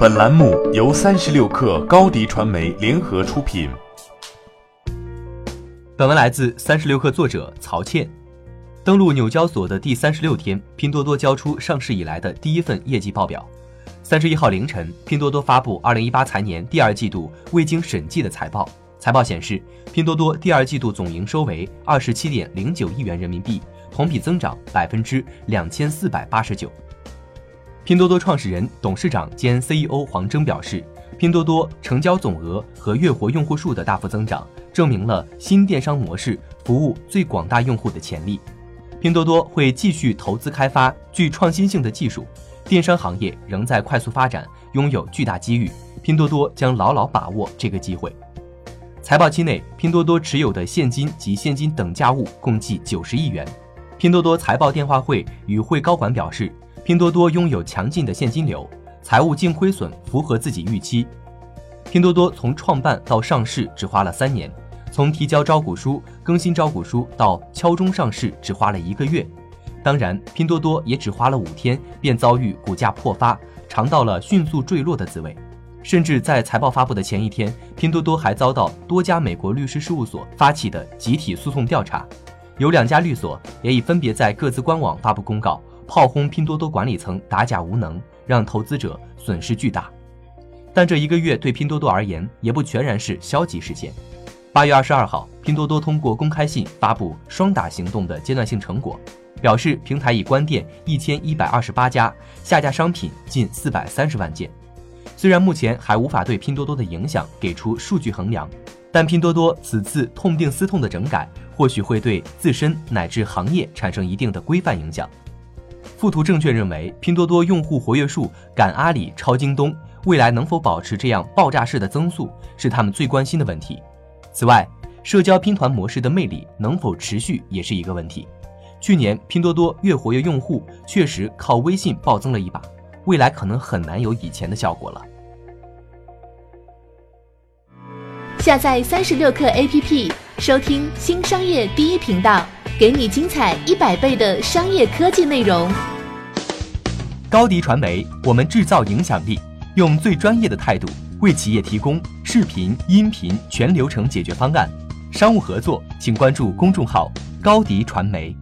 本栏目由三十六氪高低传媒联合出品。本文来自三十六氪作者曹倩。登陆纽交所的第三十六天，拼多多交出上市以来的第一份业绩报表。三十一号凌晨，拼多多发布二零一八财年第二季度未经审计的财报。财报显示，拼多多第二季度总营收为二十七点零九亿元人民币，同比增长百分之两千四百八十九。拼多多创始人、董事长兼 CEO 黄峥表示，拼多多成交总额和月活用户数的大幅增长，证明了新电商模式服务最广大用户的潜力。拼多多会继续投资开发具创新性的技术，电商行业仍在快速发展，拥有巨大机遇，拼多多将牢牢把握这个机会。财报期内，拼多多持有的现金及现金等价物共计九十亿元。拼多多财报电话会与会高管表示。拼多多拥有强劲的现金流，财务净亏损符合自己预期。拼多多从创办到上市只花了三年，从提交招股书、更新招股书到敲钟上市只花了一个月。当然，拼多多也只花了五天便遭遇股价破发，尝到了迅速坠落的滋味。甚至在财报发布的前一天，拼多多还遭到多家美国律师事务所发起的集体诉讼调查，有两家律所也已分别在各自官网发布公告。炮轰拼多多管理层打假无能，让投资者损失巨大。但这一个月对拼多多而言也不全然是消极事件。八月二十二号，拼多多通过公开信发布“双打行动”的阶段性成果，表示平台已关店一千一百二十八家，下架商品近四百三十万件。虽然目前还无法对拼多多的影响给出数据衡量，但拼多多此次痛定思痛的整改，或许会对自身乃至行业产生一定的规范影响。富途证券认为，拼多多用户活跃数赶阿里、超京东，未来能否保持这样爆炸式的增速，是他们最关心的问题。此外，社交拼团模式的魅力能否持续，也是一个问题。去年拼多多月活跃用户确实靠微信暴增了一把，未来可能很难有以前的效果了。下载三十六课 APP，收听新商业第一频道。给你精彩一百倍的商业科技内容。高迪传媒，我们制造影响力，用最专业的态度为企业提供视频、音频全流程解决方案。商务合作，请关注公众号“高迪传媒”。